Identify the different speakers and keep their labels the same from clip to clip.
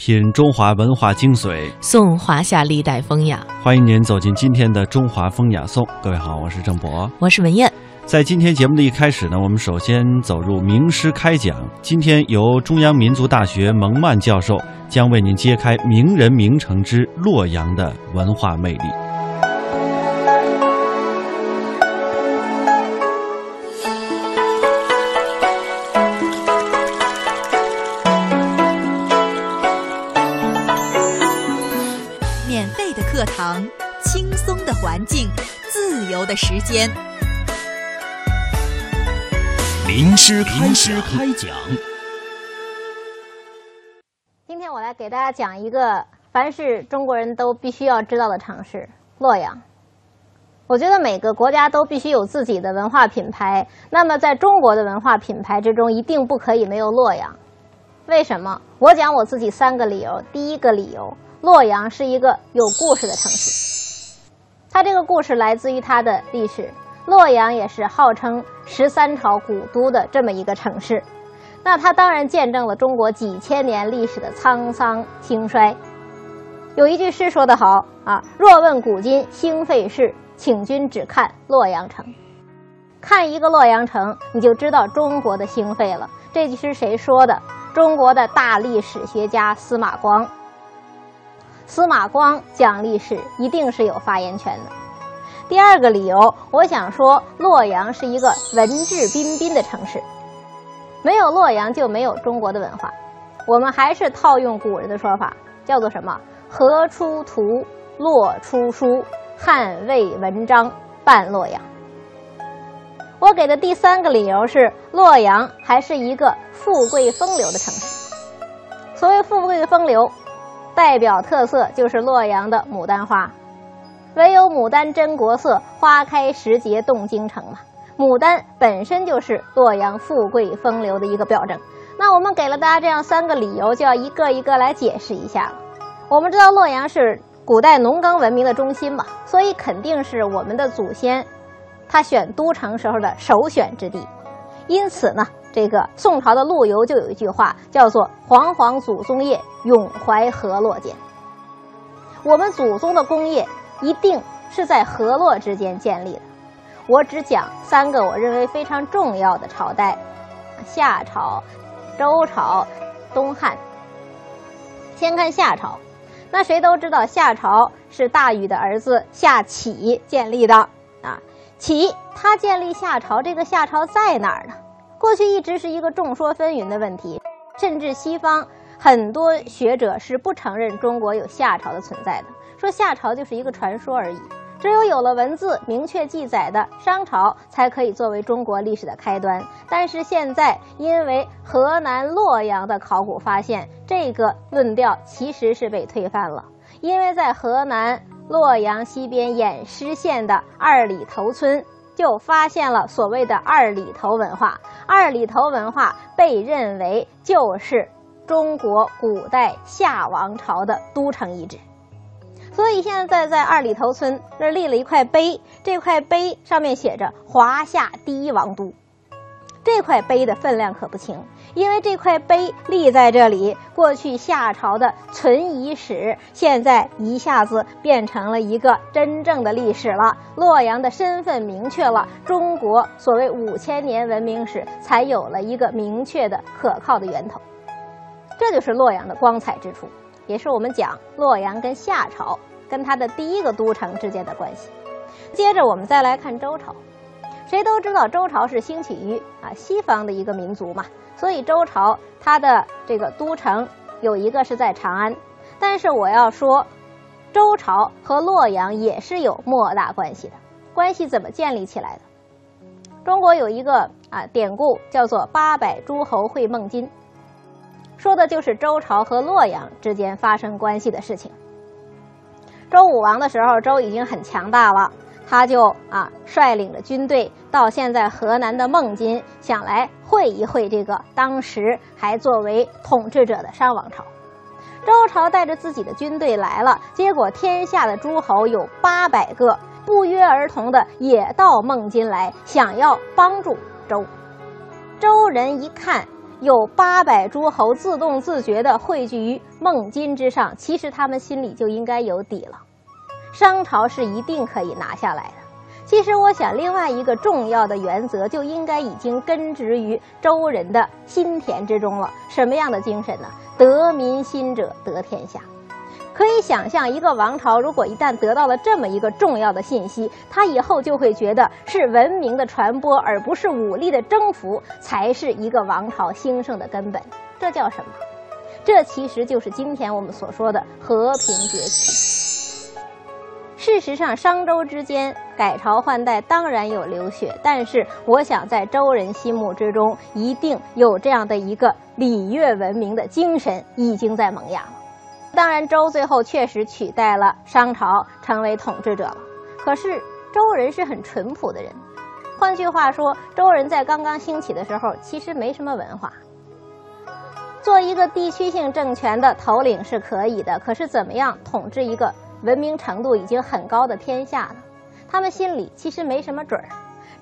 Speaker 1: 品中华文化精髓，
Speaker 2: 颂华夏历代风雅。
Speaker 1: 欢迎您走进今天的《中华风雅颂》。各位好，我是郑博，
Speaker 2: 我是文艳。
Speaker 1: 在今天节目的一开始呢，我们首先走入名师开讲。今天由中央民族大学蒙曼教授将为您揭开名人名城之洛阳的文化魅力。
Speaker 3: 课堂，轻松的环境，自由的时间。
Speaker 4: 名师开师开讲。
Speaker 5: 今天我来给大家讲一个凡是中国人都必须要知道的城市——洛阳。我觉得每个国家都必须有自己的文化品牌，那么在中国的文化品牌之中，一定不可以没有洛阳。为什么？我讲我自己三个理由。第一个理由，洛阳是一个有故事的城市，它这个故事来自于它的历史。洛阳也是号称十三朝古都的这么一个城市，那它当然见证了中国几千年历史的沧桑兴衰。有一句诗说得好啊：“若问古今兴废事，请君只看洛阳城。”看一个洛阳城，你就知道中国的兴废了。这句诗谁说的？中国的大历史学家司马光。司马光讲历史，一定是有发言权的。第二个理由，我想说，洛阳是一个文质彬彬的城市，没有洛阳就没有中国的文化。我们还是套用古人的说法，叫做什么？河出图，洛出书，汉魏文章半洛阳。我给的第三个理由是，洛阳还是一个富贵风流的城市。所谓富贵风流，代表特色就是洛阳的牡丹花。唯有牡丹真国色，花开时节动京城嘛。牡丹本身就是洛阳富贵风流的一个表征。那我们给了大家这样三个理由，就要一个一个来解释一下了。我们知道洛阳是古代农耕文明的中心嘛，所以肯定是我们的祖先他选都城时候的首选之地。因此呢，这个宋朝的陆游就有一句话，叫做“煌煌祖宗业，永怀河洛间”。我们祖宗的功业。一定是在河洛之间建立的。我只讲三个我认为非常重要的朝代：夏朝、周朝、东汉。先看夏朝，那谁都知道夏朝是大禹的儿子夏启建立的啊。启他建立夏朝，这个夏朝在哪儿呢？过去一直是一个众说纷纭的问题，甚至西方很多学者是不承认中国有夏朝的存在的。说夏朝就是一个传说而已，只有有了文字明确记载的商朝才可以作为中国历史的开端。但是现在因为河南洛阳的考古发现，这个论调其实是被推翻了。因为在河南洛阳西边偃师县的二里头村，就发现了所谓的二里头文化。二里头文化被认为就是中国古代夏王朝的都城遗址。所以现在在二里头村那立了一块碑，这块碑上面写着“华夏第一王都”。这块碑的分量可不轻，因为这块碑立在这里，过去夏朝的存遗史，现在一下子变成了一个真正的历史了。洛阳的身份明确了，中国所谓五千年文明史才有了一个明确的、可靠的源头。这就是洛阳的光彩之处。也是我们讲洛阳跟夏朝跟它的第一个都城之间的关系。接着我们再来看周朝，谁都知道周朝是兴起于啊西方的一个民族嘛，所以周朝它的这个都城有一个是在长安。但是我要说，周朝和洛阳也是有莫大关系的。关系怎么建立起来的？中国有一个啊典故叫做“八百诸侯会孟津”。说的就是周朝和洛阳之间发生关系的事情。周武王的时候，周已经很强大了，他就啊率领着军队到现在河南的孟津，想来会一会这个当时还作为统治者的商王朝。周朝带着自己的军队来了，结果天下的诸侯有八百个，不约而同的也到孟津来，想要帮助周。周人一看。有八百诸侯自动自觉地汇聚于孟津之上，其实他们心里就应该有底了。商朝是一定可以拿下来的。其实，我想另外一个重要的原则就应该已经根植于周人的心田之中了。什么样的精神呢？得民心者得天下。可以想象，一个王朝如果一旦得到了这么一个重要的信息，他以后就会觉得是文明的传播，而不是武力的征服，才是一个王朝兴盛的根本。这叫什么？这其实就是今天我们所说的和平崛起。事实上，商周之间改朝换代当然有流血，但是我想在周人心目之中，一定有这样的一个礼乐文明的精神已经在萌芽了。当然，周最后确实取代了商朝，成为统治者了。可是，周人是很淳朴的人。换句话说，周人在刚刚兴起的时候，其实没什么文化。做一个地区性政权的头领是可以的，可是怎么样统治一个文明程度已经很高的天下了？他们心里其实没什么准儿。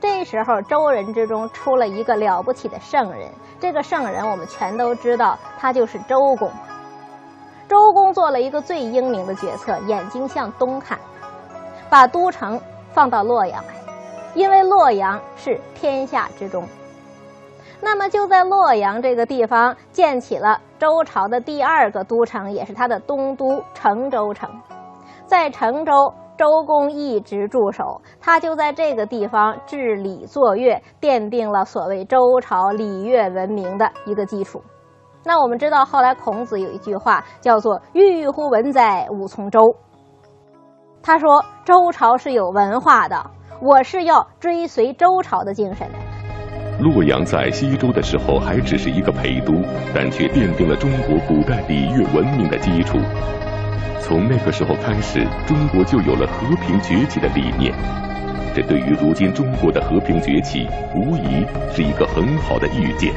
Speaker 5: 这时候，周人之中出了一个了不起的圣人。这个圣人我们全都知道，他就是周公。周公做了一个最英明的决策，眼睛向东看，把都城放到洛阳来，因为洛阳是天下之中。那么就在洛阳这个地方建起了周朝的第二个都城，也是他的东都成周城。在成州，周公一直驻守，他就在这个地方治礼作乐，奠定了所谓周朝礼乐文明的一个基础。那我们知道，后来孔子有一句话叫做“郁郁乎文哉，吾从周”。他说周朝是有文化的，我是要追随周朝的精神。
Speaker 6: 洛阳在西周的时候还只是一个陪都，但却奠定了中国古代礼乐文明的基础。从那个时候开始，中国就有了和平崛起的理念。这对于如今中国的和平崛起，无疑是一个很好的预见。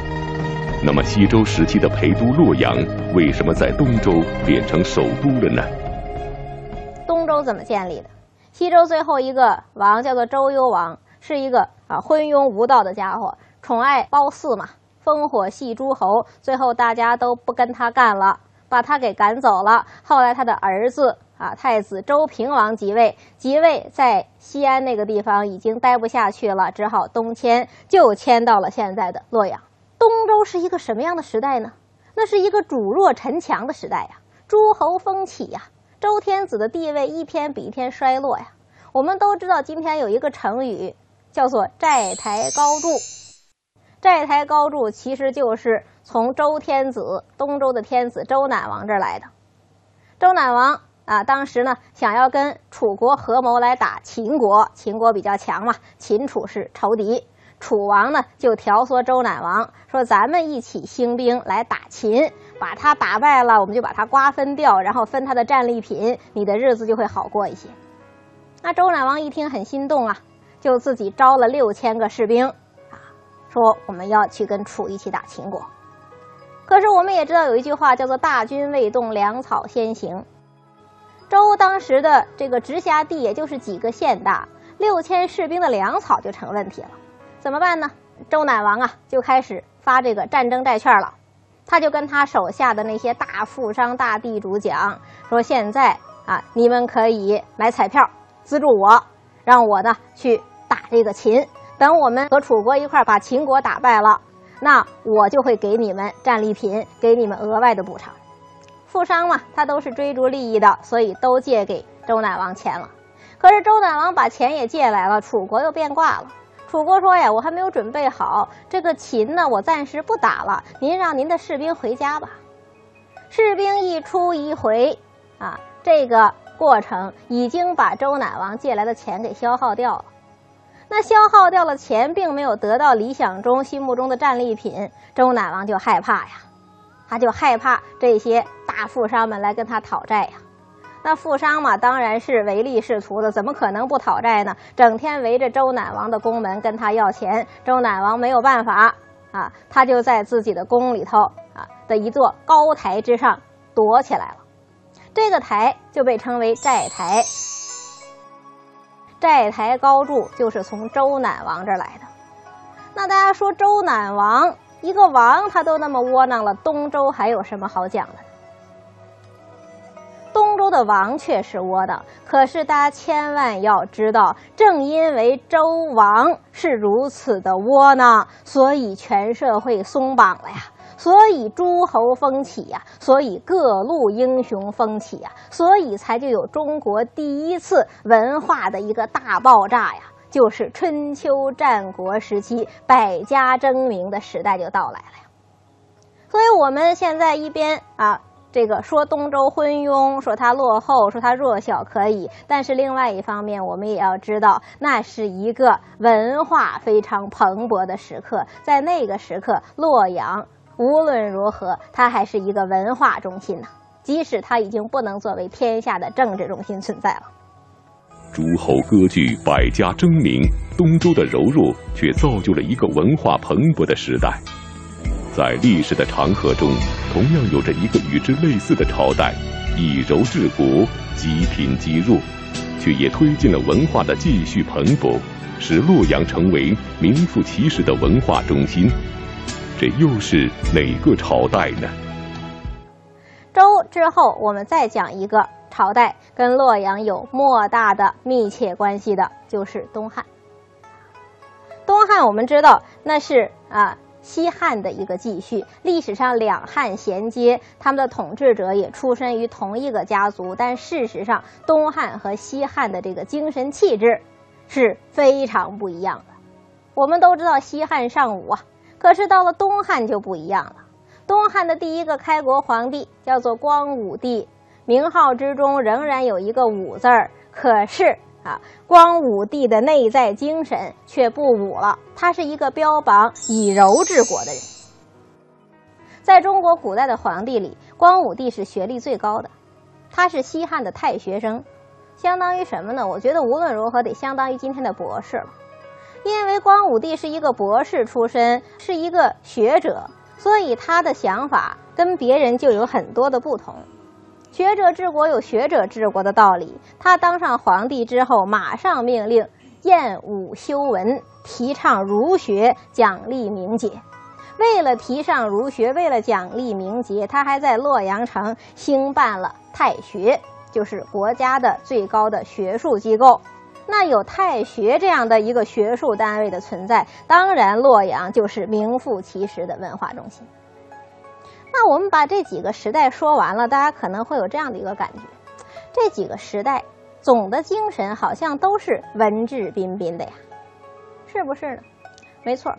Speaker 6: 那么，西周时期的陪都洛阳为什么在东周变成首都了呢？
Speaker 5: 东周怎么建立的？西周最后一个王叫做周幽王，是一个啊昏庸无道的家伙，宠爱褒姒嘛，烽火戏诸侯，最后大家都不跟他干了，把他给赶走了。后来他的儿子啊太子周平王即位，即位在西安那个地方已经待不下去了，只好东迁，就迁到了现在的洛阳。东周是一个什么样的时代呢？那是一个主弱臣强的时代呀，诸侯风起呀，周天子的地位一天比一天衰落呀。我们都知道，今天有一个成语叫做“债台高筑”。债台高筑其实就是从周天子东周的天子周赧王这儿来的。周赧王啊，当时呢想要跟楚国合谋来打秦国，秦国比较强嘛，秦楚是仇敌。楚王呢，就挑唆周赧王说：“咱们一起兴兵来打秦，把他打败了，我们就把他瓜分掉，然后分他的战利品，你的日子就会好过一些。”那周赧王一听很心动啊，就自己招了六千个士兵，啊，说我们要去跟楚一起打秦国。可是我们也知道有一句话叫做“大军未动，粮草先行”。周当时的这个直辖地也就是几个县大，六千士兵的粮草就成问题了。怎么办呢？周赧王啊，就开始发这个战争债券了。他就跟他手下的那些大富商、大地主讲说：“现在啊，你们可以买彩票资助我，让我呢去打这个秦。等我们和楚国一块把秦国打败了，那我就会给你们战利品，给你们额外的补偿。”富商嘛，他都是追逐利益的，所以都借给周赧王钱了。可是周赧王把钱也借来了，楚国又变卦了。楚国说呀，我还没有准备好这个秦呢，我暂时不打了。您让您的士兵回家吧。士兵一出一回，啊，这个过程已经把周赧王借来的钱给消耗掉了。那消耗掉了钱，并没有得到理想中心目中的战利品，周赧王就害怕呀，他就害怕这些大富商们来跟他讨债呀。那富商嘛，当然是唯利是图的，怎么可能不讨债呢？整天围着周赧王的宫门跟他要钱，周赧王没有办法啊，他就在自己的宫里头啊的一座高台之上躲起来了。这个台就被称为债台，债台高筑就是从周赧王这儿来的。那大家说周赧王一个王他都那么窝囊了，东周还有什么好讲的？东周的王确实窝囊，可是大家千万要知道，正因为周王是如此的窝囊，所以全社会松绑了呀，所以诸侯风起呀，所以各路英雄风起呀，所以才就有中国第一次文化的一个大爆炸呀，就是春秋战国时期百家争鸣的时代就到来了呀。所以我们现在一边啊。这个说东周昏庸，说它落后，说它弱小可以，但是另外一方面，我们也要知道，那是一个文化非常蓬勃的时刻。在那个时刻，洛阳无论如何，它还是一个文化中心呢。即使它已经不能作为天下的政治中心存在了。
Speaker 6: 诸侯割据，百家争鸣，东周的柔弱却造就了一个文化蓬勃的时代。在历史的长河中，同样有着一个与之类似的朝代，以柔治国，积贫积弱，却也推进了文化的继续蓬勃，使洛阳成为名副其实的文化中心。这又是哪个朝代呢？
Speaker 5: 周之后，我们再讲一个朝代，跟洛阳有莫大的密切关系的，就是东汉。东汉，我们知道那是啊。西汉的一个继续，历史上两汉衔接，他们的统治者也出身于同一个家族，但事实上，东汉和西汉的这个精神气质是非常不一样的。我们都知道西汉尚武啊，可是到了东汉就不一样了。东汉的第一个开国皇帝叫做光武帝，名号之中仍然有一个武字儿，可是。啊，光武帝的内在精神却不武了。他是一个标榜以柔治国的人。在中国古代的皇帝里，光武帝是学历最高的，他是西汉的太学生，相当于什么呢？我觉得无论如何得相当于今天的博士了。因为光武帝是一个博士出身，是一个学者，所以他的想法跟别人就有很多的不同。学者治国有学者治国的道理。他当上皇帝之后，马上命令验武修文，提倡儒学，奖励名节。为了提倡儒学，为了奖励名节，他还在洛阳城兴办了太学，就是国家的最高的学术机构。那有太学这样的一个学术单位的存在，当然洛阳就是名副其实的文化中心。那我们把这几个时代说完了，大家可能会有这样的一个感觉：这几个时代总的精神好像都是文质彬彬的呀，是不是呢？没错，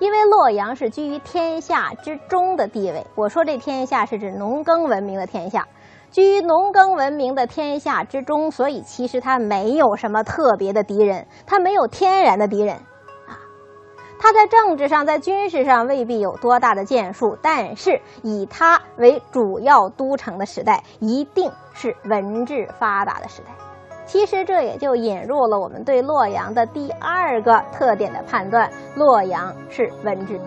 Speaker 5: 因为洛阳是居于天下之中的地位。我说这天下是指农耕文明的天下，居于农耕文明的天下之中，所以其实它没有什么特别的敌人，它没有天然的敌人。啊他在政治上、在军事上未必有多大的建树，但是以他为主要都城的时代，一定是文治发达的时代。其实这也就引入了我们对洛阳的第二个特点的判断：洛阳是文治。